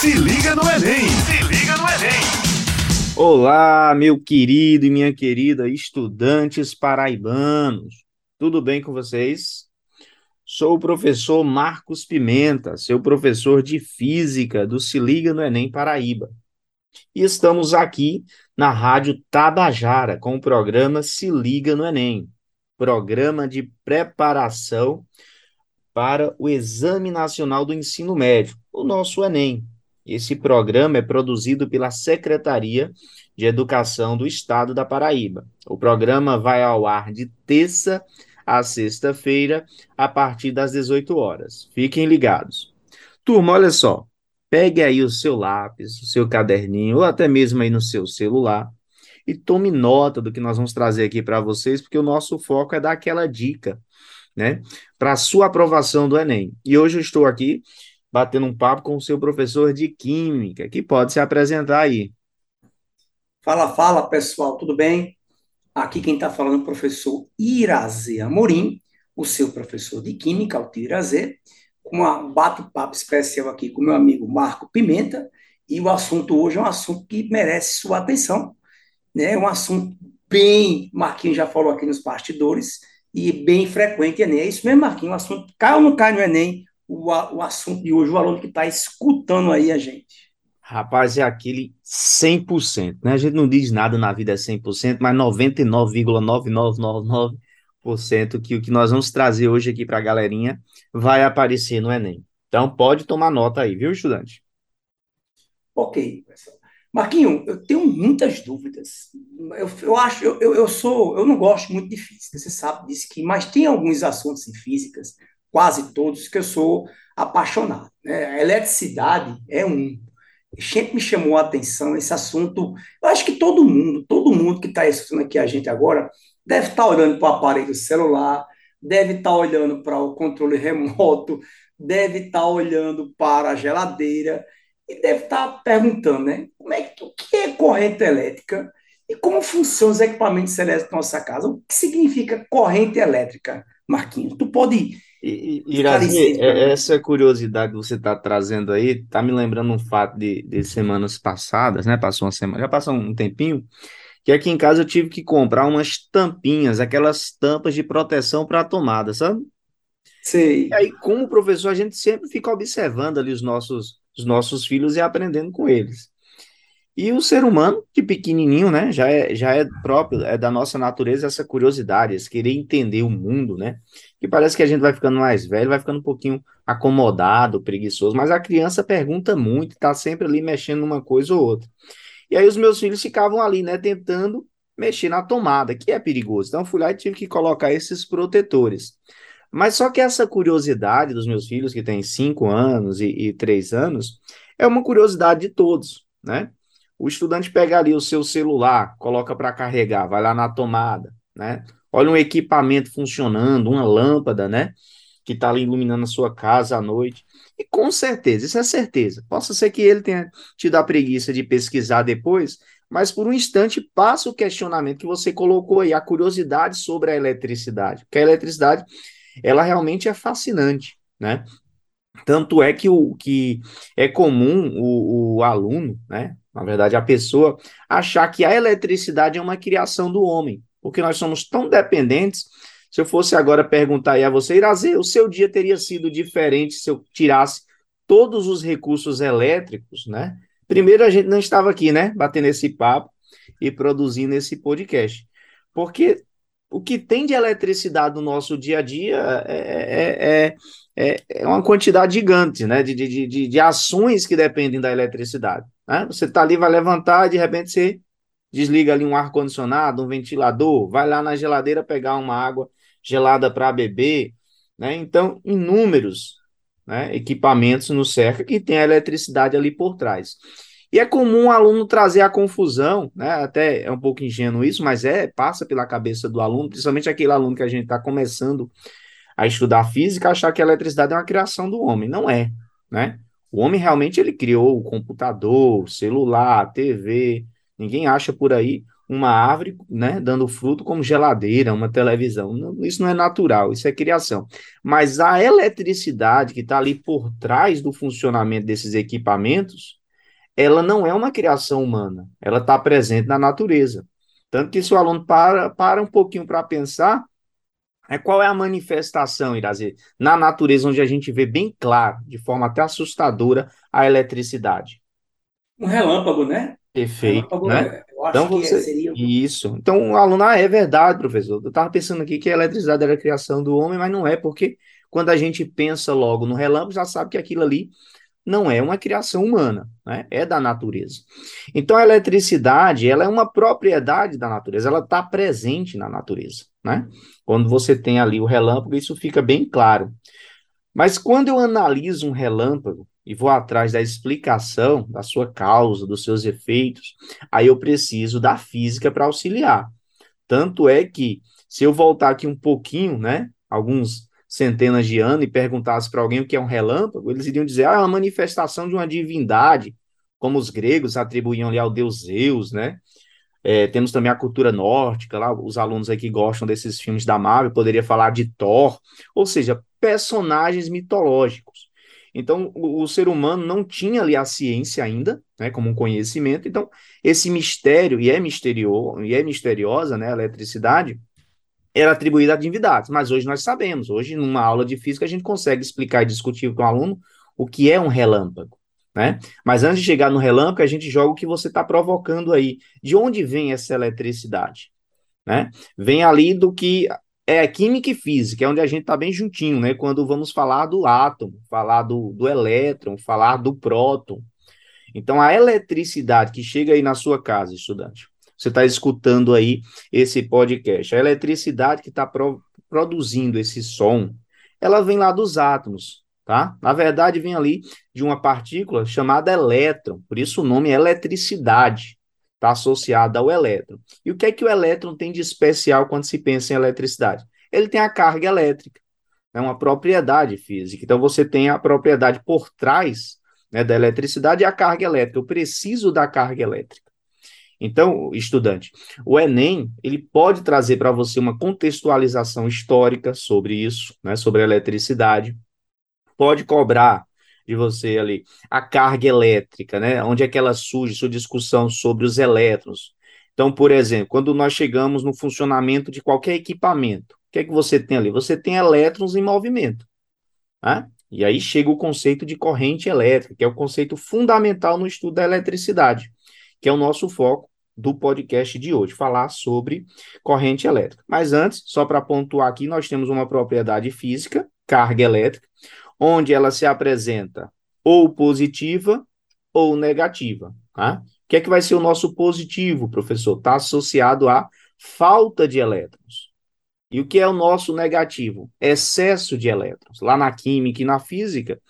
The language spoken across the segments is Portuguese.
Se liga no Enem! Se liga no Enem! Olá, meu querido e minha querida estudantes paraibanos. Tudo bem com vocês? Sou o professor Marcos Pimenta, seu professor de física do Se Liga no Enem Paraíba. E estamos aqui na Rádio Tabajara com o programa Se Liga no Enem, programa de preparação para o Exame Nacional do Ensino Médio, o nosso Enem. Esse programa é produzido pela Secretaria de Educação do Estado da Paraíba. O programa vai ao ar de terça a sexta-feira, a partir das 18 horas. Fiquem ligados. Turma, olha só. Pegue aí o seu lápis, o seu caderninho, ou até mesmo aí no seu celular, e tome nota do que nós vamos trazer aqui para vocês, porque o nosso foco é dar aquela dica, né, para a sua aprovação do Enem. E hoje eu estou aqui batendo um papo com o seu professor de Química, que pode se apresentar aí. Fala, fala, pessoal, tudo bem? Aqui quem está falando é o professor Irazê Amorim, o seu professor de Química, o Irazê, com um bate-papo especial aqui com meu amigo Marco Pimenta, e o assunto hoje é um assunto que merece sua atenção, né? É um assunto bem, Marquinhos já falou aqui nos bastidores, e bem frequente Enem. É isso mesmo, Marquinhos, o assunto cai ou não cai no Enem, o, o assunto de hoje, o aluno que está escutando aí a gente. Rapaz, é aquele 100%, né? A gente não diz nada na vida é 100%, mas 99,9999% que o que nós vamos trazer hoje aqui para a galerinha vai aparecer no Enem. Então, pode tomar nota aí, viu, estudante? Ok, pessoal. Marquinho, eu tenho muitas dúvidas. Eu, eu acho, eu, eu sou, eu não gosto muito de física, você sabe disso que, mas tem alguns assuntos em físicas, quase todos, que eu sou apaixonado. Né? A eletricidade é um sempre me chamou a atenção esse assunto. Eu acho que todo mundo, todo mundo que está assistindo aqui a gente agora, deve estar tá olhando para o aparelho celular, deve estar tá olhando para o controle remoto, deve estar tá olhando para a geladeira e deve estar tá perguntando, né? Como é que, o que é corrente elétrica e como funcionam os equipamentos elétricos na nossa casa? O que significa corrente elétrica, Marquinhos? Tu pode e, Irazi, é, essa curiosidade que você está trazendo aí, está me lembrando um fato de, de semanas passadas, né? Passou uma semana, já passou um tempinho, que aqui em casa eu tive que comprar umas tampinhas, aquelas tampas de proteção para a tomada, sabe? Sei. E aí, como professor, a gente sempre fica observando ali os nossos, os nossos filhos e aprendendo com eles. E o ser humano, de pequenininho, né, já é, já é próprio, é da nossa natureza essa curiosidade, esse querer entender o mundo, né? Que parece que a gente vai ficando mais velho, vai ficando um pouquinho acomodado, preguiçoso, mas a criança pergunta muito, está sempre ali mexendo numa coisa ou outra. E aí os meus filhos ficavam ali, né, tentando mexer na tomada, que é perigoso. Então fui lá e tive que colocar esses protetores. Mas só que essa curiosidade dos meus filhos, que têm 5 anos e, 3 anos, é uma curiosidade de todos, né? O estudante pega ali o seu celular, coloca para carregar, vai lá na tomada, né? Olha um equipamento funcionando, uma lâmpada, né? Que está ali iluminando a sua casa à noite. E com certeza, isso é certeza. Possa ser que ele tenha tido a preguiça de pesquisar depois, mas por um instante passa o questionamento que você colocou aí, a curiosidade sobre a eletricidade. Porque a eletricidade, ela realmente é fascinante, né? Tanto é que, o, que é comum o, o aluno, né? Na verdade, a pessoa achar que a eletricidade é uma criação do homem, porque nós somos tão dependentes. Se eu fosse agora perguntar aí a você, Irazê, o seu dia teria sido diferente se eu tirasse todos os recursos elétricos, né? Primeiro, a gente não estava aqui, né? Batendo esse papo e produzindo esse podcast. Porque o que tem de eletricidade no nosso dia a dia é, é, é, é uma quantidade gigante, né? De, de, de, de ações que dependem da eletricidade. Né? Você está ali, vai levantar de repente você desliga ali um ar-condicionado, um ventilador, vai lá na geladeira pegar uma água gelada para beber. Né? Então, inúmeros né, equipamentos no cerca que tem a eletricidade ali por trás. E é comum o aluno trazer a confusão, né? Até é um pouco ingênuo isso, mas é, passa pela cabeça do aluno, principalmente aquele aluno que a gente está começando a estudar física, achar que a eletricidade é uma criação do homem. Não é, né? O homem realmente ele criou o computador, o celular, a TV, ninguém acha por aí. uma árvore, né, dando fruto como geladeira, uma televisão. Não, isso não é natural, isso é criação. Mas a eletricidade que está ali por trás do funcionamento desses equipamentos, ela não é uma criação humana, ela está presente na natureza. Tanto que se o aluno para, para um pouquinho para pensar, é qual é a manifestação, Irazi, na natureza onde a gente vê bem claro, de forma até assustadora, a eletricidade. Um relâmpago, né? Perfeito, relâmpago, né? Acho então, você... seria... Isso. Então, o aluno, ah, é verdade, professor. Eu estava pensando aqui que a eletricidade era a criação do homem, mas não é, porque quando a gente pensa logo no relâmpago, já sabe que aquilo ali não é uma criação humana, né? é da natureza. Então a eletricidade ela é uma propriedade da natureza, ela está presente na natureza. Né? Quando você tem ali o relâmpago, isso fica bem claro. Mas quando eu analiso um relâmpago e vou atrás da explicação da sua causa, dos seus efeitos, aí eu preciso da física para auxiliar. Tanto é que, se eu voltar aqui um pouquinho, né, alguns centenas de anos e perguntasse para alguém o que é um relâmpago, eles iriam dizer, ah, é uma manifestação de uma divindade, como os gregos atribuíam ali ao deus Zeus, né? É, temos também a cultura nórdica, lá, os alunos aí que gostam desses filmes da Marvel, poderia falar de Thor, ou seja, personagens mitológicos. Então, o, o, ser humano não tinha ali a ciência ainda, né, como um conhecimento. Então, esse mistério, e é misterioso, e é misteriosa, né, a eletricidade, era atribuída a divindades, mas hoje nós sabemos, hoje numa aula de física a gente consegue explicar e discutir com o aluno o que é um relâmpago, né? Mas antes de chegar no relâmpago, a gente joga o que você está provocando aí. De onde vem essa eletricidade? Né? Vem ali do que é química e física, é onde a gente está bem juntinho, né? Quando vamos falar do átomo, falar do, do elétron, falar do próton. Então, a eletricidade que chega aí na sua casa, estudante, você está escutando aí esse podcast. A eletricidade que está pro, produzindo esse som, ela vem lá dos átomos, tá? Na verdade, vem ali de uma partícula chamada elétron, por isso o nome é eletricidade, está associada ao elétron. E o que é que o elétron tem de especial quando se pensa em eletricidade? Ele tem a carga elétrica, é uma propriedade física. Então, você tem a propriedade por trás né, da eletricidade e a carga elétrica. Eu preciso da carga elétrica. Então, estudante, o Enem ele pode trazer para você uma contextualização histórica sobre isso, né, sobre a eletricidade, pode cobrar de você ali a carga elétrica, né, onde é que ela surge, sua discussão sobre os elétrons. Então, por exemplo, quando nós chegamos no funcionamento de qualquer equipamento, o que é que você tem ali? Você tem elétrons em movimento, né? E aí chega o conceito de corrente elétrica, que é o conceito fundamental no estudo da eletricidade que é o nosso foco do podcast de hoje, falar sobre corrente elétrica. Mas antes, só para pontuar aqui, nós temos uma propriedade física, carga elétrica, onde ela se apresenta ou positiva ou negativa. Tá? O que é que vai ser o nosso positivo, professor? Está associado à falta de elétrons. E o que é o nosso negativo? Excesso de elétrons. Lá na química e na física,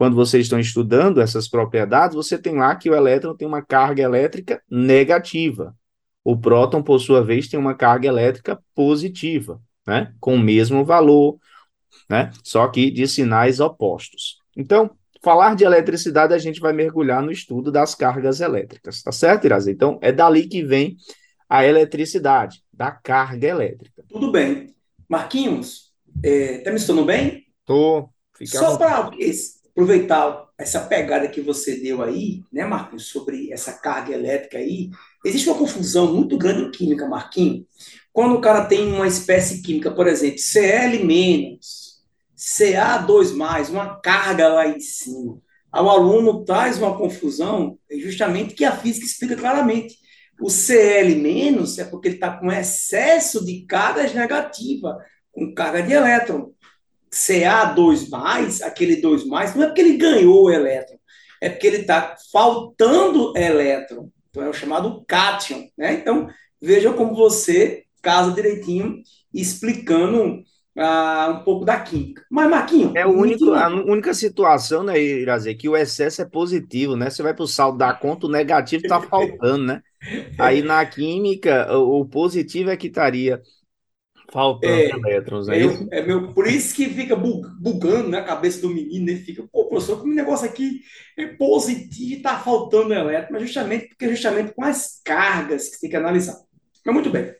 quando vocês estão estudando essas propriedades, você tem lá que o elétron tem uma carga elétrica negativa. O próton, por sua vez, tem uma carga elétrica positiva, né? Com o mesmo valor, né? Só que de sinais opostos. Então, falar de eletricidade, a gente vai mergulhar no estudo das cargas elétricas, tá certo, Irazi? Então, é dali que vem a eletricidade, da carga elétrica. Tudo bem. Marquinhos, é, tá me escutando bem? Tô. Só para aproveitar essa pegada que você deu aí, né, Marquinhos, sobre essa carga elétrica aí, existe uma confusão muito grande em química, Marquinhos. Quando o cara tem uma espécie química, por exemplo, Cl-, Ca2+, uma carga lá em cima, o aluno traz uma confusão, justamente que a física explica claramente. O Cl- é porque ele está com excesso de cargas negativa, com carga de elétron. Ca2+, aquele 2+, não é porque ele ganhou o elétron, é porque ele está faltando elétron. Então é o chamado cátion. Né? Então, veja como você casa direitinho explicando ah, um pouco da química. Mas, Marquinho... É o único, a única situação, né, Irazer, que o excesso é positivo, né? Você vai para o saldo da conta, o negativo está faltando, né? Aí na química, o positivo é que estaria Faltando é, elétrons, é, é? É meu, por isso que fica bugando na cabeça do menino, ele fica, pô, professor, como o negócio aqui é positivo e está faltando elétron, mas justamente porque justamente com as cargas que você tem que analisar. Mas muito bem.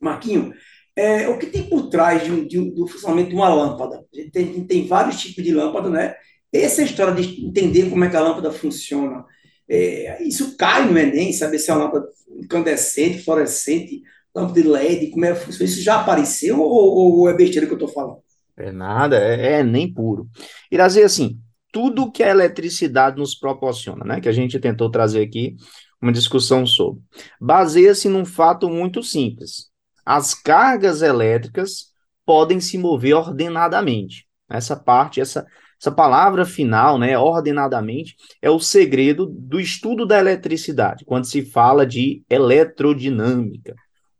Marquinho, é, o que tem por trás de, de, do funcionamento de uma lâmpada? A gente tem, tem vários tipos de lâmpada, né? Essa história de entender como é que a lâmpada funciona, é, isso cai no Enem, saber se é uma lâmpada incandescente, fluorescente, lâmpada de LED, como é que? Isso já apareceu ou, ou é besteira que eu estou falando? É nada, é, é nem puro. Irazi, assim, tudo que a eletricidade nos proporciona, né? Que a gente tentou trazer aqui uma discussão sobre, baseia-se num fato muito simples. As cargas elétricas podem se mover ordenadamente. Essa parte, essa, essa palavra final, né, ordenadamente, é o segredo do estudo da eletricidade, quando se fala de eletrodinâmica,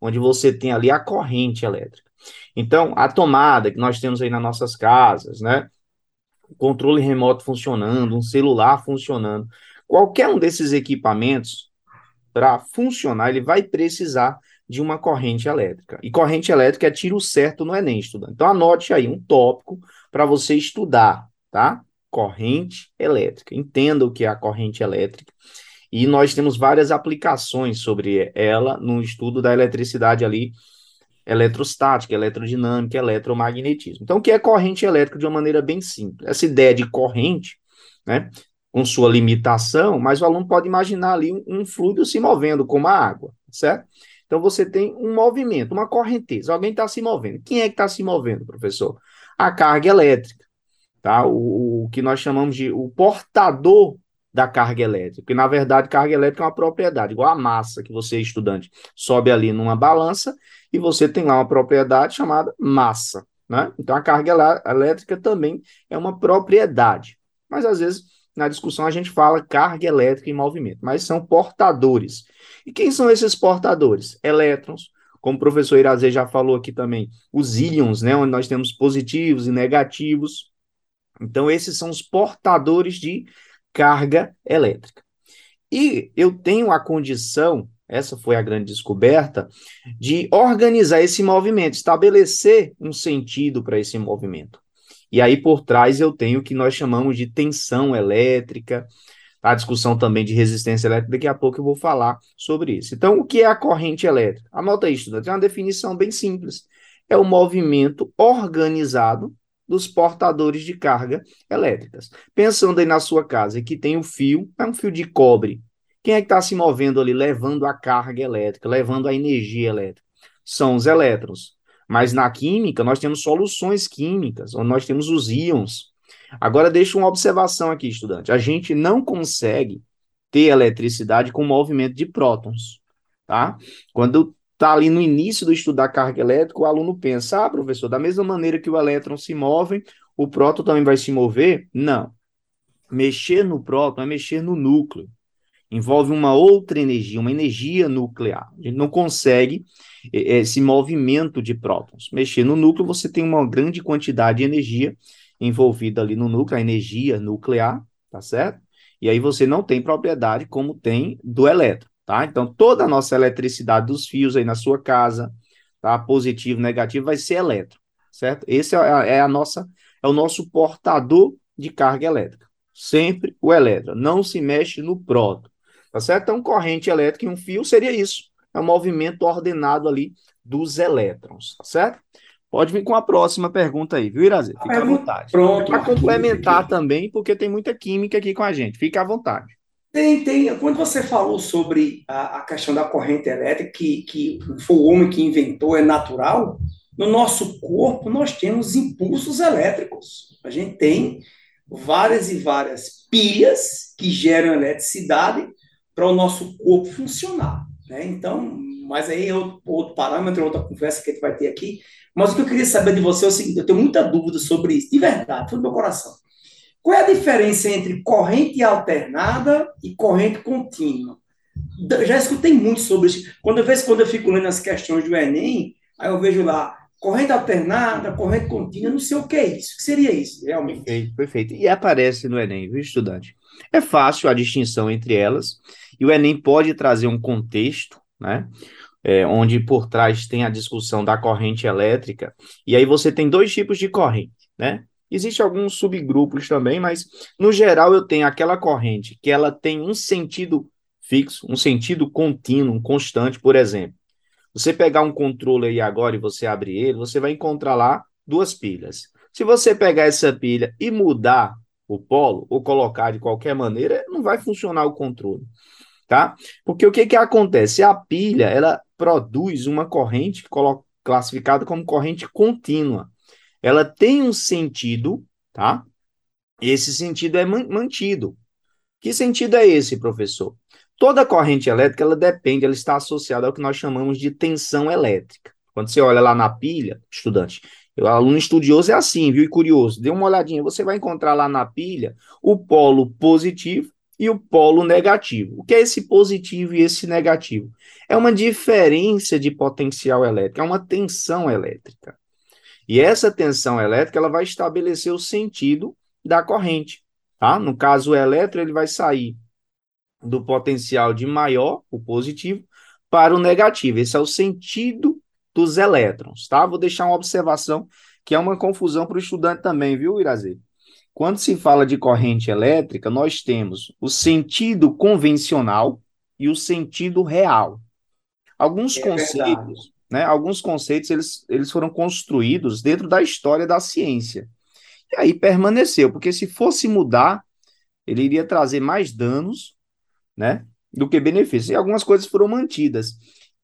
onde você tem ali a corrente elétrica. Então, a tomada que nós temos aí nas nossas casas, né, o controle remoto funcionando, um celular funcionando, qualquer um desses equipamentos, para funcionar, ele vai precisar de uma corrente elétrica. E corrente elétrica é tiro certo no Enem, estudante. Então, anote aí um tópico para você estudar, tá? Corrente elétrica. Entenda o que é a corrente elétrica. E nós temos várias aplicações sobre ela no estudo da eletricidade ali, eletrostática, eletrodinâmica, eletromagnetismo. Então, o que é corrente elétrica de uma maneira bem simples? Essa ideia de corrente, né, com sua limitação, mas o aluno pode imaginar ali um, um fluido se movendo, como a água, certo? Então, você tem um movimento, uma correnteza, alguém está se movendo. Quem é que está se movendo, professor? A carga elétrica tá? O, o, que nós chamamos de o portador da carga elétrica, que na verdade carga elétrica é uma propriedade, igual a massa que você, estudante, sobe ali numa balança e você tem lá uma propriedade chamada massa, né? Então a carga elétrica também é uma propriedade, mas às vezes na discussão a gente fala carga elétrica em movimento, mas são portadores. E quem são esses portadores? Elétrons, como o professor Irazê já falou aqui também, os íons, né, onde nós temos positivos e negativos, então, esses são os portadores de carga elétrica. E eu tenho a condição, essa foi a grande descoberta, de organizar esse movimento, estabelecer um sentido para esse movimento. E aí por trás eu tenho o que nós chamamos de tensão elétrica, a discussão também de resistência elétrica, daqui a pouco eu vou falar sobre isso. Então, o que é a corrente elétrica? Anota aí, estudante, é uma definição bem simples. É o movimento organizado dos portadores de carga elétricas. Pensando aí na sua casa que tem um fio, é um fio de cobre. Quem é que está se movendo ali, levando a carga elétrica, levando a energia elétrica? São os elétrons. Mas na química, nós temos soluções químicas, onde nós temos os íons. Agora, deixa uma observação aqui, estudante. A gente não consegue ter eletricidade com movimento de prótons, tá? Quando está ali no início do estudo da carga elétrica, o aluno pensa, ah, professor, da mesma maneira que o elétron se move, o próton também vai se mover? Não. Mexer no próton é mexer no núcleo. Envolve uma outra energia, uma energia nuclear. A gente não consegue esse movimento de prótons. Mexer no núcleo, você tem uma grande quantidade de energia envolvida ali no núcleo, a energia nuclear, tá certo? E aí você não tem propriedade como tem do elétron tá? Então, toda a nossa eletricidade dos fios aí na sua casa, tá? Positivo, negativo, vai ser elétrico, certo? Esse é a, é a nossa, é o nosso portador de carga elétrica. Sempre o elétron, não se mexe no próton, tá certo? Então, corrente elétrica em um fio seria isso, é um movimento ordenado ali dos elétrons, tá certo? Pode vir com a próxima pergunta aí, viu, Irazê? Fica à vontade. Pronto. Para complementar também, porque tem muita química aqui com a gente. Fica à vontade. Tem, tem. Quando você falou sobre a, a questão da corrente elétrica, que, que foi o homem que inventou, é natural, no nosso corpo nós temos impulsos elétricos. A gente tem várias e várias pilhas que geram eletricidade para o nosso corpo funcionar. Né? Então, mas aí é outro, outro parâmetro, outra conversa que a gente vai ter aqui. Mas o que eu queria saber de você é o seguinte: eu tenho muita dúvida sobre isso, de verdade, foi do meu coração. Qual é a diferença entre corrente alternada e corrente contínua? Já escutei muito sobre isso. Quando eu, vejo, quando eu fico lendo as questões do Enem, aí eu vejo lá, corrente alternada, corrente contínua, não sei o que é isso. O que seria isso, realmente? Perfeito, perfeito. E aparece no Enem, viu, estudante? É fácil a distinção entre elas, e o Enem pode trazer um contexto, né? É, onde por trás tem a discussão da corrente elétrica, e aí você tem dois tipos de corrente, né? Existem alguns subgrupos também, mas no geral eu tenho aquela corrente que ela tem um sentido fixo, um sentido contínuo, constante, por exemplo. Você pegar um controle aí agora e você abrir ele, você vai encontrar lá duas pilhas. Se você pegar essa pilha e mudar o polo, ou colocar de qualquer maneira, não vai funcionar o controle, tá? Porque o que que acontece? A pilha, ela produz uma corrente classificada como corrente contínua. Ela tem um sentido, tá? Esse sentido é mantido. Que sentido é esse, professor? Toda corrente elétrica, ela depende, ela está associada ao que nós chamamos de tensão elétrica. Quando você olha lá na pilha, estudante, o aluno estudioso é assim, viu? E curioso, dê uma olhadinha, você vai encontrar lá na pilha o polo positivo e o polo negativo. O que é esse positivo e esse negativo? É uma diferença de potencial elétrico, é uma tensão elétrica. E essa tensão elétrica, ela vai estabelecer o sentido da corrente, tá? No caso, o elétron, ele vai sair do potencial de maior, o positivo, para o negativo. Esse é o sentido dos elétrons, tá? Vou deixar uma observação que é uma confusão para o estudante também, viu, Irazê? Quando se fala de corrente elétrica, nós temos o sentido convencional e o sentido real. Alguns é conceitos, né? Alguns conceitos eles, eles foram construídos dentro da história da ciência. E aí permaneceu, porque se fosse mudar, ele iria trazer mais danos né, do que benefícios. E algumas coisas foram mantidas.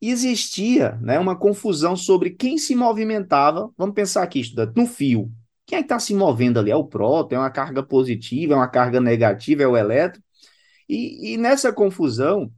Existia né, uma confusão sobre quem se movimentava, vamos pensar aqui, estudante, no fio. Quem é que está se movendo ali? É o próton, é uma carga positiva, é uma carga negativa, é o elétron. E, e nessa confusão,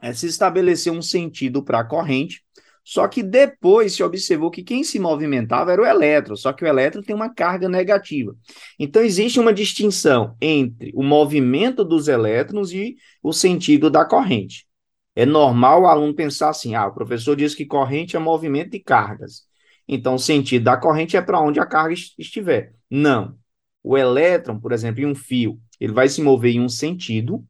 é, se estabeleceu um sentido para a corrente, só que depois se observou que quem se movimentava era o elétron, só que o elétron tem uma carga negativa. Então existe uma distinção entre o movimento dos elétrons e o sentido da corrente. É normal o aluno pensar assim: ah, o professor diz que corrente é movimento de cargas. Então o sentido da corrente é para onde a carga estiver. Não. O elétron, por exemplo, em um fio, ele vai se mover em um sentido,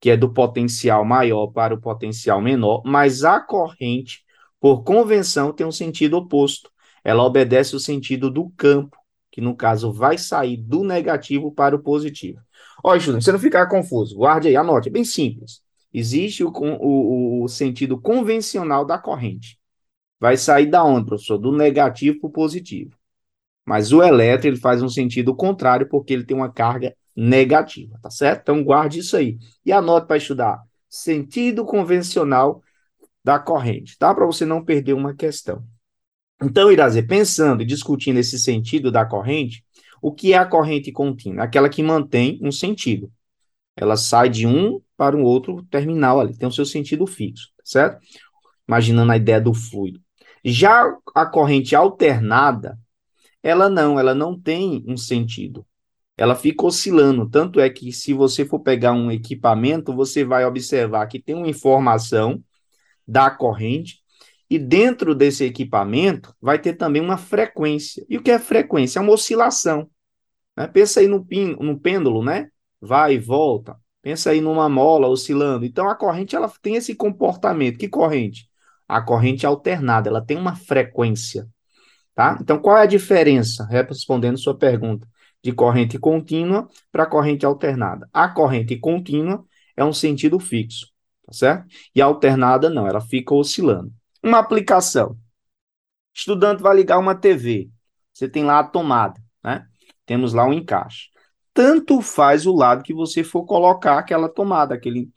que é do potencial maior para o potencial menor, mas a corrente por convenção, tem um sentido oposto. Ela obedece o sentido do campo, que no caso vai sair do negativo para o positivo. Olha, estudante, você não ficar confuso, guarde aí, anote, é bem simples. Existe o, o, o sentido convencional da corrente. Vai sair da onde, professor? Do negativo para o positivo. Mas o elétron ele faz um sentido contrário porque ele tem uma carga negativa, tá certo? Então guarde isso aí. E anote para estudar. Sentido convencional da corrente, tá? Para você não perder uma questão. Então, Irazê, pensando e discutindo esse sentido da corrente, o que é a corrente contínua? Aquela que mantém um sentido. Ela sai de um para um outro terminal ali, tem o seu sentido fixo, certo? Imaginando a ideia do fluido. Já a corrente alternada, ela não, ela não tem um sentido. Ela fica oscilando, tanto é que se você for pegar um equipamento, você vai observar que tem uma informação da corrente, e dentro desse equipamento vai ter também uma frequência. E o que é frequência? É uma oscilação. Né? Pensa aí no, pin, no pêndulo, né? Vai e volta. Pensa aí numa mola oscilando. Então a corrente ela tem esse comportamento. Que corrente? A corrente alternada, ela tem uma frequência. Tá? Então qual é a diferença? Respondendo sua pergunta, de corrente contínua para corrente alternada. A corrente contínua é um sentido fixo tá certo? E a alternada não, ela fica oscilando. Uma aplicação. Estudante vai ligar uma TV. Você tem lá a tomada, né? Temos lá um encaixe. Tanto faz o lado que você for colocar aquela tomada, aquele,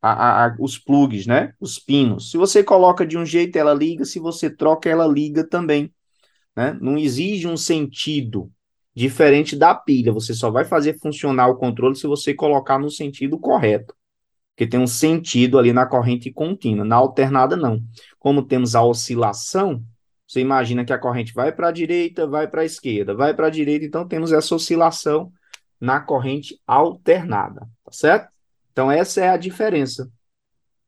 a, a, os plugs, né? Os pinos. Se você coloca de um jeito, ela liga. Se você troca, ela liga também. Né? Não exige um sentido diferente da pilha. Você só vai fazer funcionar o controle se você colocar no sentido correto que tem um sentido ali na corrente contínua. Na alternada, não. Como temos a oscilação, você imagina que a corrente vai para a direita, vai para a esquerda, vai para a direita, então temos essa oscilação na corrente alternada, tá certo? Então, essa é a diferença.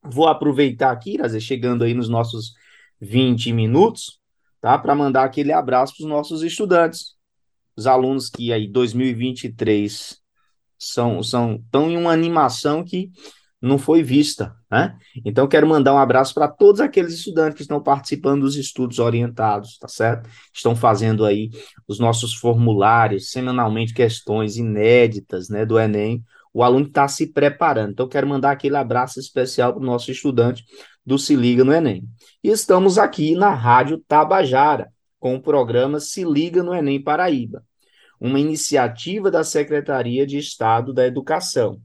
Vou aproveitar aqui, Irazer, chegando aí nos nossos 20 minutos, tá? Para mandar aquele abraço para os nossos estudantes, os alunos que aí 2023 são, são tão em uma animação que não foi vista, né? Então, quero mandar um abraço para todos aqueles estudantes que estão participando dos estudos orientados, tá certo? Estão fazendo aí os nossos formulários, semanalmente questões inéditas, né, do Enem. o aluno está se preparando. Então, quero mandar aquele abraço especial para o nosso estudante do Se Liga no Enem. E estamos aqui na Rádio Tabajara, com o programa Se Liga no Enem Paraíba, uma iniciativa da Secretaria de Estado da Educação,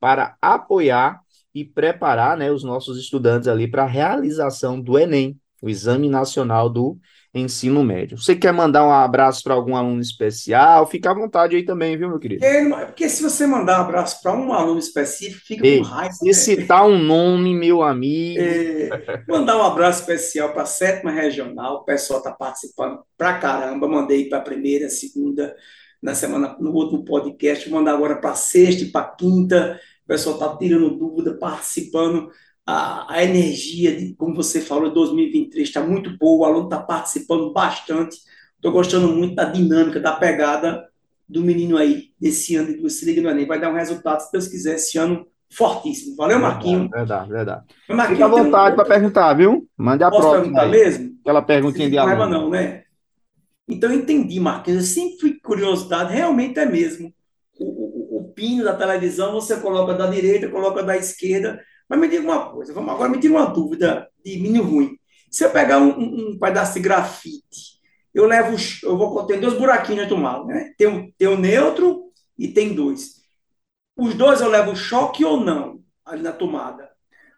para apoiar e preparar né, os nossos estudantes ali para a realização do Enem, o Exame Nacional do ensino médio. Você quer mandar um abraço para algum aluno especial? Fica à vontade aí também, viu, meu querido? É, porque se você mandar um abraço para um aluno específico, fica Ei, com raiva. Se né? citar um nome, meu amigo. É, mandar um abraço especial para a sétima regional, o pessoal está participando pra caramba. Mandei para a primeira, segunda, na semana, no outro podcast. Mandar agora para sexta e para quinta. O pessoal está tirando dúvida, participando a, a energia, de, como você falou, 2023 está muito boa, o aluno está participando bastante. Estou gostando muito da dinâmica, da pegada do menino aí, desse ano do Se Liga no Enem. Vai dar um resultado, se Deus quiser, esse ano fortíssimo. Valeu, Marquinho. Verdade, verdade. Marquinho, Fica à vontade um... para perguntar, viu? Mande a Posso perguntar aí. mesmo? Aquela perguntinha de aluno. não, né? Então, eu entendi, Marquinhos. Eu sempre fui curiosidade, realmente é mesmo. Pino da televisão você coloca da direita, coloca da esquerda, mas me diga uma coisa, vamos agora me tira uma dúvida de mini ruim. Se eu pegar um, um, um, pedaço de grafite, eu levo, eu vou ter dois buraquinhos na tomada, né? Tem um, tem um neutro e tem dois. Os dois eu levo choque ou não ali na tomada?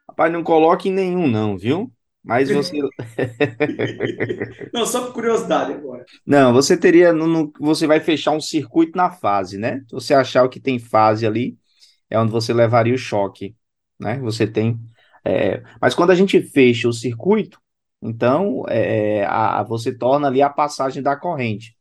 Rapaz, não coloque nenhum não, viu? Mas você. não, só por curiosidade agora. Não, você teria. No, no, você vai fechar um circuito na fase, né? Se você achar o que tem fase ali, é onde você levaria o choque né? Você tem. É, mas quando a gente fecha o circuito, então é, a, você torna ali a passagem da corrente.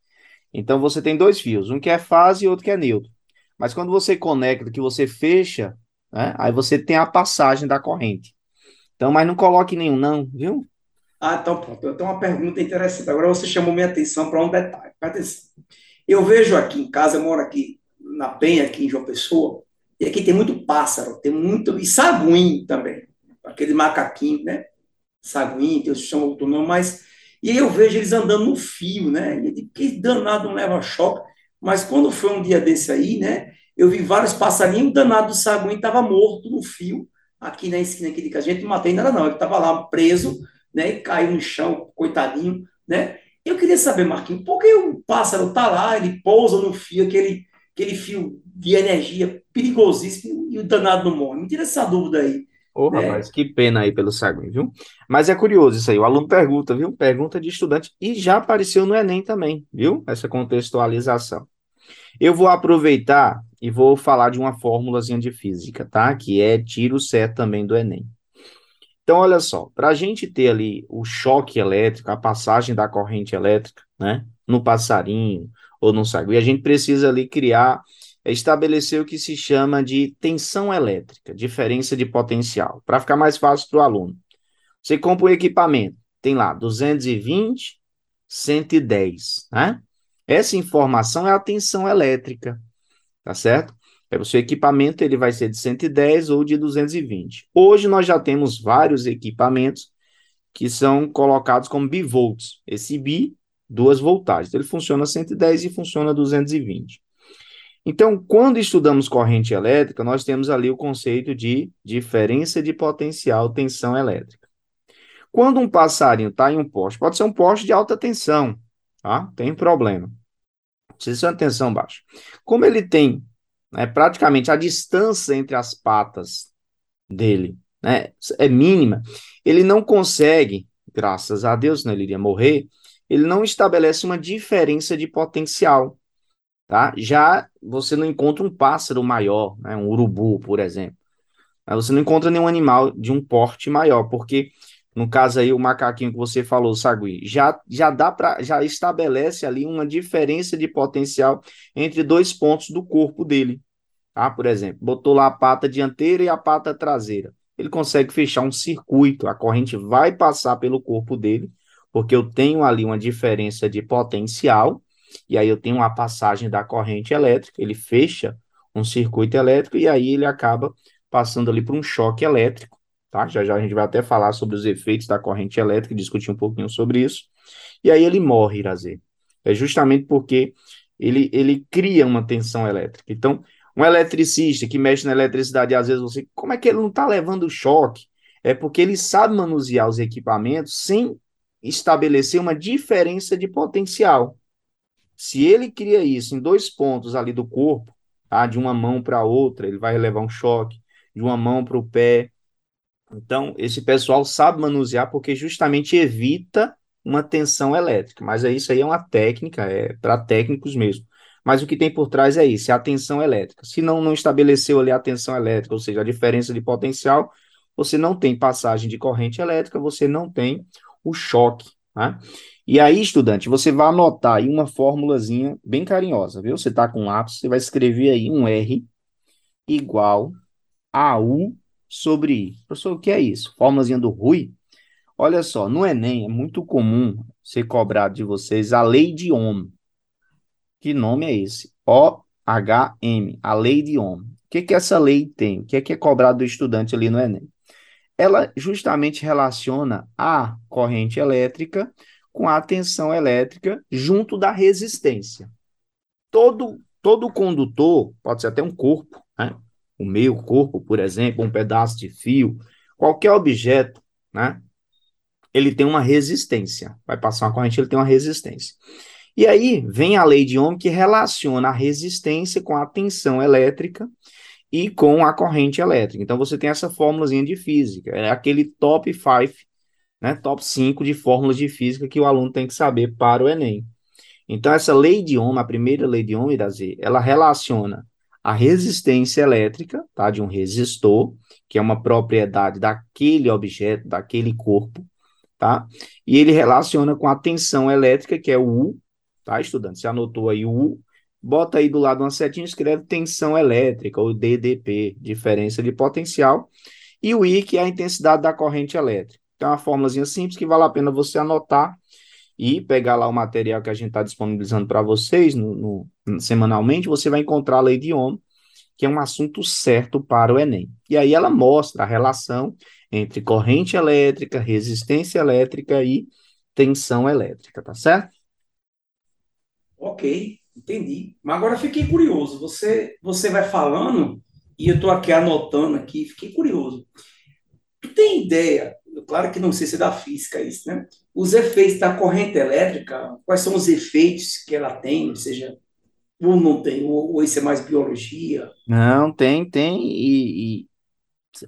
Então você tem dois fios, um que é fase e outro que é neutro. Mas quando você conecta, que você fecha, né, aí você tem a passagem da corrente. Então, mas não coloque nenhum, não, viu? Ah, então pronto. Eu tenho uma pergunta interessante. Agora você chamou minha atenção para um detalhe. Atenção. Eu vejo aqui em casa, eu moro aqui na Penha, aqui em João Pessoa, e aqui tem muito pássaro, tem muito. E saguim também. Aquele macaquinho, né? Saguim, que eu chamo outro nome, mas. E eu vejo eles andando no fio, né? E digo, que danado não leva choque. Mas quando foi um dia desse aí, né? Eu vi vários passarinhos, danado do saguim estava morto no fio, aqui na esquina aqui de casa. A gente não matei nada, não. Ele estava lá preso, né? E caiu no chão, coitadinho, né? Eu queria saber, Marquinhos, por que o pássaro está lá, ele pousa no fio, aquele aquele fio de energia perigosíssimo e o danado não morre. Me tira essa dúvida aí. Ô, oh, né? rapaz, que pena aí pelo Sagui, viu? Mas é curioso isso aí, o aluno pergunta, viu? Pergunta de estudante, e já apareceu no Enem também, viu? Essa contextualização. Eu vou aproveitar e vou falar de uma fórmulazinha de física, tá? Que é tiro certo também do Enem. Então, olha só, para a gente ter ali o choque elétrico, a passagem da corrente elétrica, né? No passarinho, ou não sabe. E a gente precisa ali criar, estabelecer o que se chama de tensão elétrica, diferença de potencial, para ficar mais fácil para o aluno. Você compra um equipamento, tem lá 220, 110, né? Essa informação é a tensão elétrica, tá certo? É, o seu equipamento ele vai ser de 110 ou de 220. Hoje nós já temos vários equipamentos que são colocados como bivolts. Esse bi duas voltagens. Ele funciona 110 e funciona 220. Então, quando estudamos corrente elétrica, nós temos ali o conceito de diferença de potencial tensão elétrica. Quando um passarinho está em um poste, pode ser um poste de alta tensão, tá? Tem problema. Precisa ser uma tensão baixa. Como ele tem né, praticamente a distância entre as patas dele né, é mínima, ele não consegue, graças a Deus, né, ele iria morrer, ele não estabelece uma diferença de potencial. Tá? Já você não encontra um pássaro maior, né, um urubu, por exemplo. Você não encontra nenhum animal de um porte maior, porque no caso aí o macaquinho que você falou, sagui, já já dá para já estabelece ali uma diferença de potencial entre dois pontos do corpo dele. Tá? Por exemplo, botou lá a pata dianteira e a pata traseira. Ele consegue fechar um circuito, a corrente vai passar pelo corpo dele porque eu tenho ali uma diferença de potencial, e aí eu tenho uma passagem da corrente elétrica, ele fecha um circuito elétrico, e aí ele acaba passando ali por um choque elétrico, tá? Já já a gente vai até falar sobre os efeitos da corrente elétrica, discutir um pouquinho sobre isso, e aí ele morre, Irazê. É justamente porque ele, ele cria uma tensão elétrica. Então, Um eletricista que mexe na eletricidade, às vezes você, como é que ele não está levando choque? É porque ele sabe manusear os equipamentos sem estabelecer uma diferença de potencial. Se ele cria isso em dois pontos ali do corpo, tá? de uma mão para outra, ele vai levar um choque, de uma mão para o pé. Então, esse pessoal sabe manusear porque justamente evita uma tensão elétrica. Mas é isso aí é uma técnica, é para técnicos mesmo. Mas o que tem por trás é isso, é a tensão elétrica. Se não, não estabeleceu ali a tensão elétrica, ou seja, a diferença de potencial, você não tem passagem de corrente elétrica, você não tem o choque. Né? E aí, estudante, você vai anotar aí uma formulazinha bem carinhosa, viu? Você está com lápis, você vai escrever aí um R igual a U sobre. Professor, o que é isso? Fórmulazinha do Rui? Olha só, no Enem é muito comum ser cobrado de vocês a lei de Ohm. Que nome é esse? O-H-M, a lei de Ohm. O que, que essa lei tem? O que é que é cobrado do estudante ali no Enem? Ela justamente relaciona a corrente elétrica com a tensão elétrica junto da resistência. Todo, todo condutor, pode ser até um corpo, né? O meu corpo, por exemplo, um pedaço de fio, qualquer objeto, né? ele tem uma resistência. Vai passar uma corrente, ele tem uma resistência. E aí vem a lei de Ohm que relaciona a resistência com a tensão elétrica e com a corrente elétrica. Então você tem essa fórmulazinha de física, é aquele top 5 né, top 5 de fórmulas de física que o aluno tem que saber para o Enem. Então, essa lei de Ohm, a primeira lei de Ohm, ela relaciona a resistência elétrica, tá, de um resistor, que é uma propriedade daquele objeto, daquele corpo, tá? E ele relaciona com a tensão elétrica, que é o U, tá, estudante? Você anotou aí o U, bota aí do lado uma setinha, escreve tensão elétrica, ou DDP, diferença de potencial, e o I, que é a intensidade da corrente elétrica. Tem uma fórmulazinha simples que vale a pena você anotar e pegar lá o material que a gente está disponibilizando para vocês no, no, semanalmente, você vai encontrar a lei de Ohm, que é um assunto certo para o Enem. E aí ela mostra a relação entre corrente elétrica, resistência elétrica e tensão elétrica, tá certo? Ok, entendi. Mas agora fiquei curioso. Você, você vai falando e eu estou aqui anotando aqui, fiquei curioso. Tu tem ideia claro que não sei se é da física isso, né? Os efeitos da corrente elétrica, quais são os efeitos que ela tem, ou seja, ou não tem, ou, ou isso é mais biologia? Não, tem, tem, e, e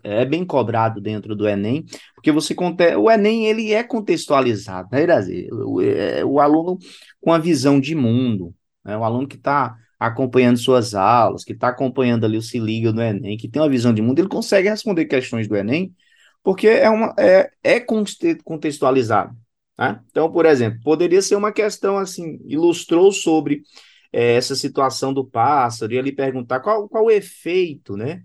é bem cobrado dentro do Enem, porque você o Enem ele é contextualizado, né, Irazi? O, é, o aluno com a visão de mundo, né? o aluno que está acompanhando suas aulas, que está acompanhando ali o Se Liga no Enem, que tem uma visão de mundo, ele consegue responder questões do Enem porque é, uma, é, é contextualizado. Né? Então, por exemplo, poderia ser uma questão assim, ilustrou sobre é, essa situação do pássaro, e ele perguntar qual, qual o efeito né,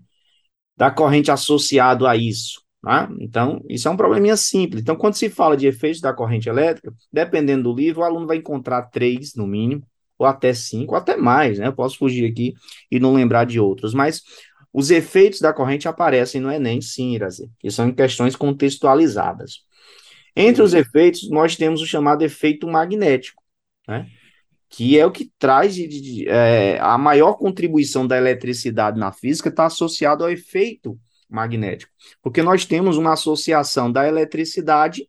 da corrente associado a isso. Né? Então, isso é um probleminha simples. Então, quando se fala de efeitos da corrente elétrica, dependendo do livro, o aluno vai encontrar três, no mínimo, ou até cinco, ou até mais, né? Eu posso fugir aqui e não lembrar de outros, mas os efeitos da corrente aparecem no Enem, sim, Irazi, que são questões contextualizadas. Entre os efeitos, nós temos o chamado efeito magnético, né? que é o que traz de, de, é, a maior contribuição da eletricidade na física está associado ao efeito magnético, porque nós temos uma associação da eletricidade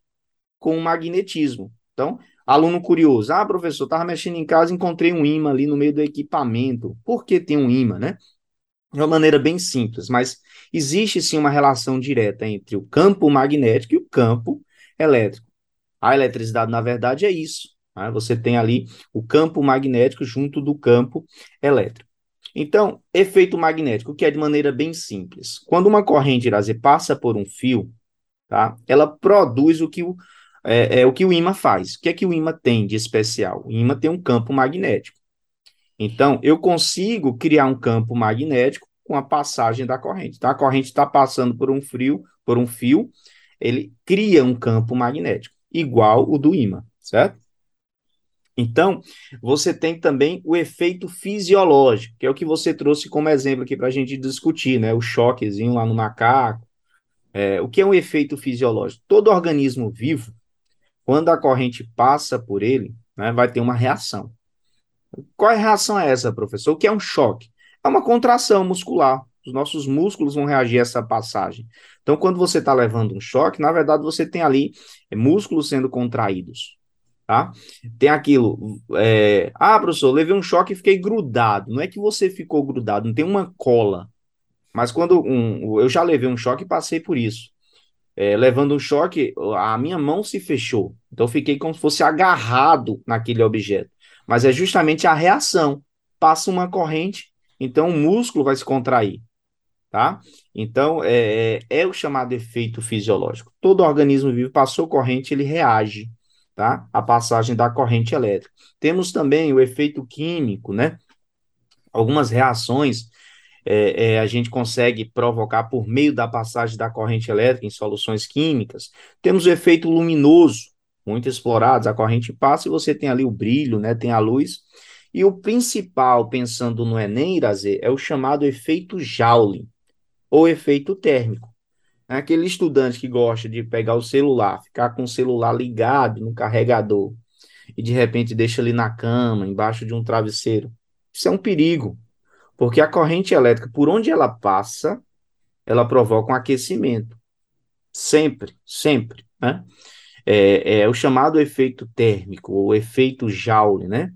com o magnetismo. Então, aluno curioso, ah, professor, estava mexendo em casa, encontrei um imã ali no meio do equipamento. Por que tem um imã, né? De uma maneira bem simples, mas existe sim uma relação direta entre o campo magnético e o campo elétrico. A eletricidade, na verdade, é isso. Né? Você tem ali o campo magnético junto do campo elétrico. Então, efeito magnético, que é de maneira bem simples. Quando uma corrente Iraze passa por um fio, tá? ela produz o que o, é, é, o que o imã faz. O que é que o imã tem de especial? O imã tem um campo magnético. Então, eu consigo criar um campo magnético com a passagem da corrente. Tá? A corrente está passando por um fio, por um fio, ele cria um campo magnético igual o do ímã, certo? Então, você tem também o efeito fisiológico, que é o que você trouxe como exemplo aqui para a gente discutir, né? O choquezinho lá no macaco. É, o que é um efeito fisiológico? Todo organismo vivo, quando a corrente passa por ele, né, vai ter uma reação. Qual é a reação é essa, professor? O que é um choque? É uma contração muscular. Os nossos músculos vão reagir a essa passagem. Então, quando você está levando um choque, na verdade você tem ali é, músculos sendo contraídos. Tá? Tem aquilo, é, ah, professor, levei um choque e fiquei grudado. Não é que você ficou grudado, não tem uma cola. Mas quando um, eu já levei um choque e passei por isso. É, levando um choque, a minha mão se fechou. Então eu fiquei como se fosse agarrado naquele objeto. Mas é justamente a reação. Passa uma corrente, então o músculo vai se contrair. Tá? Então é, é, é o chamado efeito fisiológico. Todo organismo vivo passou corrente, ele reage. Tá? A passagem da corrente elétrica. Temos também o efeito químico, né? Algumas reações é, é, a gente consegue provocar por meio da passagem da corrente elétrica em soluções químicas. Temos o efeito luminoso, muito explorado, a corrente passa e você tem ali o brilho, né, tem a luz. E o principal, pensando no Enem, Irazê, é o chamado efeito Joule, ou efeito térmico. É aquele estudante que gosta de pegar o celular, ficar com o celular ligado no carregador, e de repente deixa ali na cama, embaixo de um travesseiro. Isso é um perigo, porque a corrente elétrica, por onde ela passa, ela provoca um aquecimento. Sempre, sempre, né? É, é o chamado efeito térmico, ou efeito Joule, né?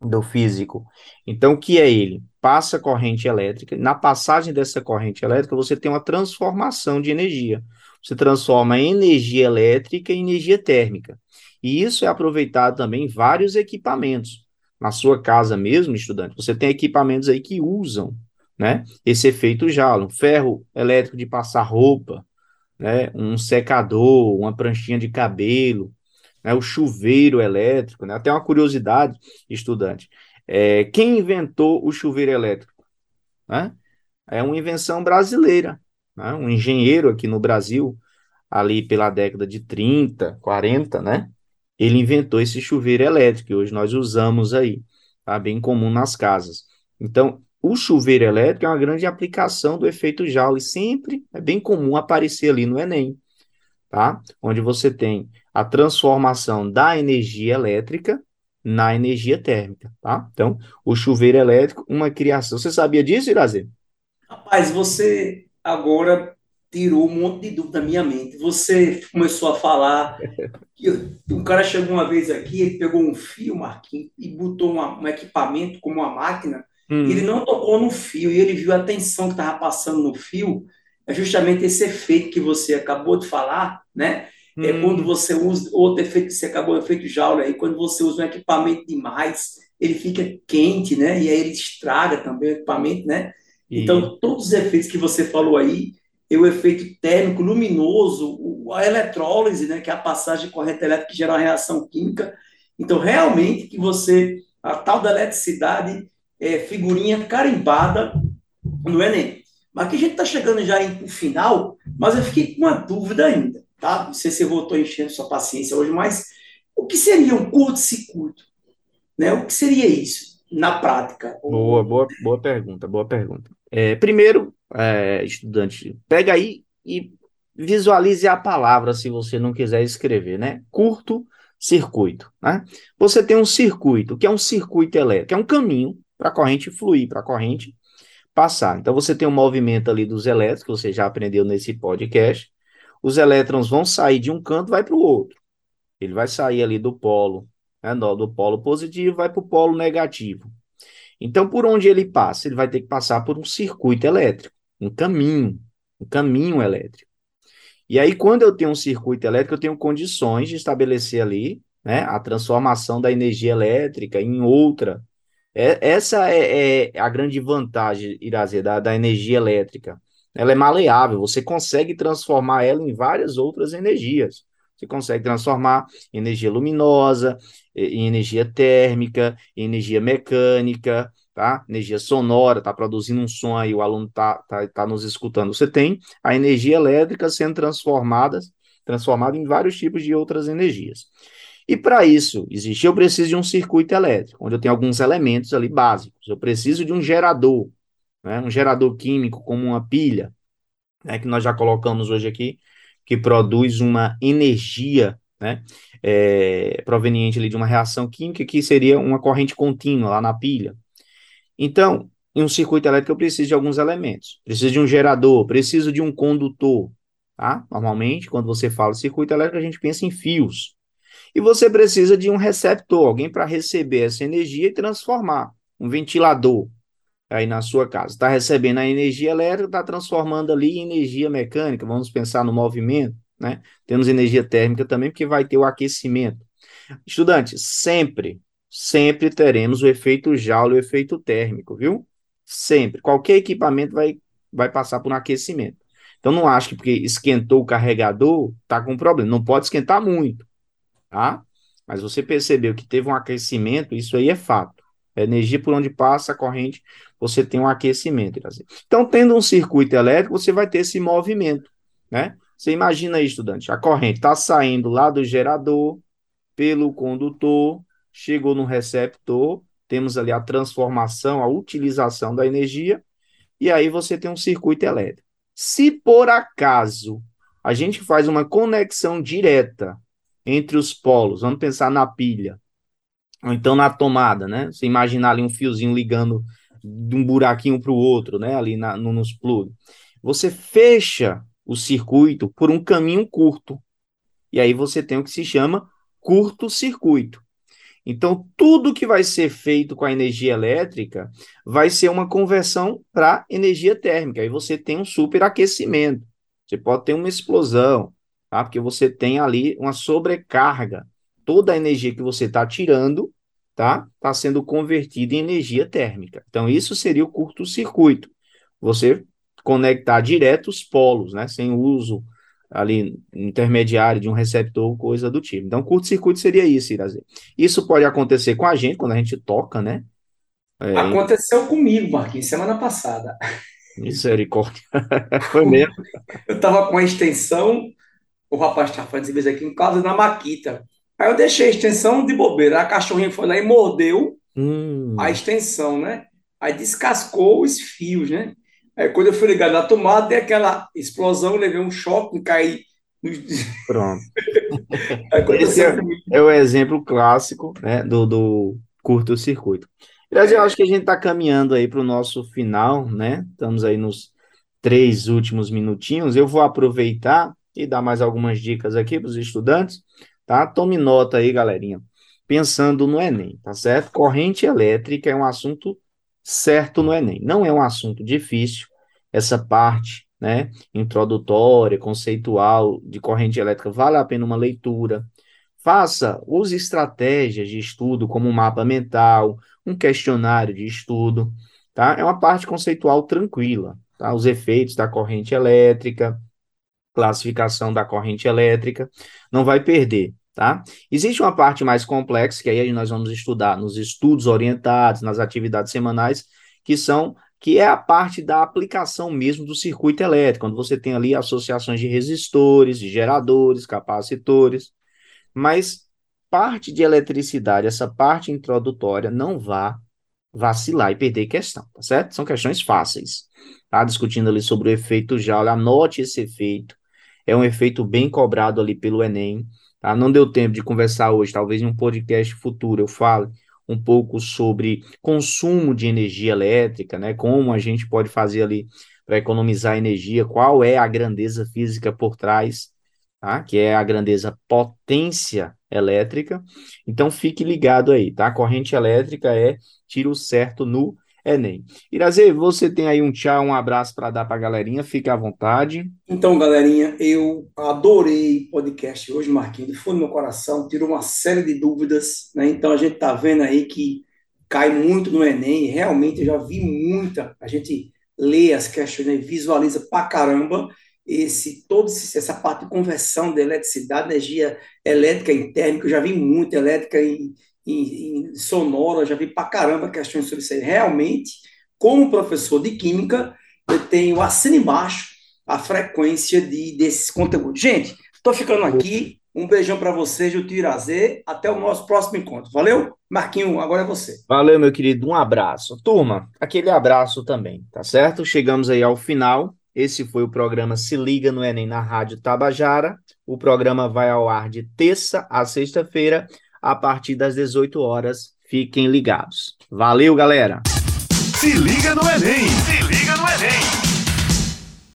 Do físico. Então, o que é ele? Passa corrente elétrica, na passagem dessa corrente elétrica, você tem uma transformação de energia. Você transforma energia elétrica em energia térmica. E isso é aproveitado também em vários equipamentos na sua casa mesmo, estudante, você tem equipamentos aí que usam, né, esse efeito um ferro elétrico de passar roupa, né, um secador, uma pranchinha de cabelo, né, o chuveiro elétrico, né, até uma curiosidade, estudante, é, quem inventou o chuveiro elétrico? Né? É uma invenção brasileira, né, um engenheiro aqui no Brasil, ali pela década de 30, 40, né, ele inventou esse chuveiro elétrico, que hoje nós usamos aí, tá? Bem comum nas casas. Então, o chuveiro elétrico é uma grande aplicação do efeito Joule, sempre é bem comum aparecer ali no Enem, tá? Onde você tem a transformação da energia elétrica na energia térmica, tá? Então, o chuveiro elétrico, uma criação. Você sabia disso, Irazê? Rapaz, você agora tirou um monte de dúvida da minha mente. Você começou a falar. um cara chegou uma vez aqui, ele pegou um fio, Marquinhos, e botou uma, um equipamento como uma máquina. Hum. Ele não tocou no fio e ele viu a tensão que estava passando no fio. É justamente esse efeito que você acabou de falar, né? É hum. É quando você usa outro efeito que você acabou, o efeito Joule aí, quando você usa um equipamento demais, ele fica quente, né? E aí ele estraga também o equipamento, né? Então, todos os efeitos que você falou aí, e o efeito térmico luminoso, a eletrólise, né, que é a passagem de corrente elétrica que gera uma reação química. Então, realmente, que você, a tal da eletricidade, é figurinha carimbada no Enem. Mas aqui a gente está chegando já no final, mas eu fiquei com uma dúvida ainda, tá? Não sei se eu voltou enchendo sua paciência hoje, mas o que seria um curto-circuito? Né? O que seria isso na prática? Boa, boa, boa pergunta, boa pergunta. É, primeiro, é, estudante, pega aí e visualize a palavra se você não quiser escrever, né? Curto circuito, né? Você tem um circuito, que é um circuito elétrico, é um caminho para a corrente fluir, para a corrente passar. Então você tem um movimento ali dos elétrons, que você já aprendeu nesse podcast. Os elétrons vão sair de um canto, vai para o outro. Ele vai sair ali do polo, né, do polo positivo, vai para o polo negativo. Então, por onde ele passa? Ele vai ter que passar por um circuito elétrico um caminho, um caminho elétrico. E aí, quando eu tenho um circuito elétrico, eu tenho condições de estabelecer ali né, a transformação da energia elétrica em outra. É, essa é, é, a grande vantagem, Irazê, da, da energia elétrica. Ela é maleável, você consegue transformar ela em várias outras energias. Você consegue transformar energia luminosa, em energia térmica, em energia mecânica, tá? Energia sonora, tá produzindo um som aí, o aluno tá, tá, tá nos escutando. Você tem a energia elétrica sendo transformada, transformada em vários tipos de outras energias. E para isso existir, eu preciso de um circuito elétrico, onde eu tenho alguns elementos ali básicos. Eu preciso de um gerador, né? um gerador químico como uma pilha, né? que nós já colocamos hoje aqui, que produz uma energia né? É, proveniente ali de uma reação química que seria uma corrente contínua lá na pilha. Então, em um circuito elétrico eu preciso de alguns elementos. Preciso de um gerador, preciso de um condutor, tá? Normalmente, quando você fala circuito elétrico, a gente pensa em fios. E você precisa de um receptor, alguém para receber essa energia e transformar. Um ventilador aí na sua casa. Está recebendo a energia elétrica, está transformando ali em energia mecânica. Vamos pensar no movimento, né? Temos energia térmica também, porque vai ter o aquecimento. Estudante, sempre, sempre teremos o efeito Joule, o efeito térmico, viu? Sempre. Qualquer equipamento vai, vai passar por um aquecimento. Então, não acho que porque esquentou o carregador, tá com problema. Não pode esquentar muito, tá? Mas você percebeu que teve um aquecimento, isso aí é fato. A energia por onde passa a corrente, você tem um aquecimento. Então, tendo um circuito elétrico, você vai ter esse movimento, né? Você imagina aí, estudante, a corrente está saindo lá do gerador, pelo condutor, chegou no receptor, temos ali a transformação, a utilização da energia, e aí você tem um circuito elétrico. Se por acaso a gente faz uma conexão direta entre os polos, vamos pensar na pilha, ou então na tomada, né? Você imaginar ali um fiozinho ligando de um buraquinho para o outro, né? Ali na, no, nos plugs. Você fecha o circuito por um caminho curto. E aí você tem o que se chama curto-circuito. Então, tudo que vai ser feito com a energia elétrica vai ser uma conversão para energia térmica. Aí você tem um superaquecimento. Você pode ter uma explosão, tá? Porque você tem ali uma sobrecarga. Toda a energia que você está tirando, tá? Está sendo convertida em energia térmica. Então, isso seria o curto-circuito. Você conectar direto os polos, né? Sem uso ali intermediário de um receptor, coisa do tipo. Então, curto-circuito seria isso, Irazê. Isso pode acontecer com a gente quando a gente toca, né? É, Aconteceu comigo, Marquinhos, semana passada. Misericórdia. Foi mesmo. Eu estava com a extensão, o rapaz estava fazendo serviço aqui em casa na Maquita. Aí eu deixei a extensão de bobeira. A cachorrinha foi lá e mordeu hum. a extensão, né? Aí descascou os fios, né? Aí quando eu fui ligar na tomada, dei aquela explosão, levei um choque, caí. Pronto. Esse é, é, o exemplo clássico né, do, do curto-circuito. Aliás, eu acho que a gente está caminhando aí para o nosso final, né? Estamos aí nos três últimos minutinhos. Eu vou aproveitar e dar mais algumas dicas aqui para os estudantes, tá? Tome nota aí, galerinha. Pensando no Enem, tá certo? Corrente elétrica é um assunto certo no Enem. Não é um assunto difícil, essa parte né, introdutória, conceitual de corrente elétrica, vale a pena uma leitura. Faça, use estratégias de estudo, como um mapa mental, um questionário de estudo, tá? É uma parte conceitual tranquila, tá? Os efeitos da corrente elétrica, classificação da corrente elétrica, não vai perder, tá? Existe uma parte mais complexa, que aí nós vamos estudar nos estudos orientados, nas atividades semanais, que são que é a parte da aplicação mesmo do circuito elétrico, quando você tem ali associações de resistores, de geradores, capacitores, mas parte de eletricidade, essa parte introdutória, não vá vacilar e perder questão, tá certo? São questões fáceis, tá? Discutindo ali sobre o efeito Joule, anote esse efeito, é um efeito bem cobrado ali pelo Enem, tá? Não deu tempo de conversar hoje, talvez em um podcast futuro eu fale um pouco sobre consumo de energia elétrica, né? Como a gente pode fazer ali para economizar energia, qual é a grandeza física por trás, tá? Que é a grandeza potência elétrica. Então fique ligado aí, tá? Corrente elétrica é tiro certo no Enem. Irazê, você tem aí um tchau, um abraço para dar para a galerinha, fique à vontade. Então, galerinha, eu adorei o podcast hoje, Marquinhos, foi no meu coração, tirou uma série de dúvidas, né? Então a gente tá vendo aí que cai muito no Enem, realmente eu já vi muita, a gente lê as questões, né? visualiza pra caramba esse todo essa parte de conversão de eletricidade, energia elétrica em térmica, eu já vi muito elétrica em em, em sonora, já vi pra caramba questões sobre isso aí. Realmente, como professor de química, eu tenho acima embaixo a frequência de, desses conteúdos. Gente, estou ficando aqui. Um beijão para vocês do Tirazê. Até o nosso próximo encontro. Valeu? Marquinho, agora é você. Valeu, meu querido. Um abraço. Turma, aquele abraço também, tá certo? Chegamos aí ao final. Esse foi o programa Se Liga no Enem na Rádio Tabajara. O programa vai ao ar de terça a sexta-feira a partir das 18 horas. Fiquem ligados. Valeu, galera! Se liga no Enem!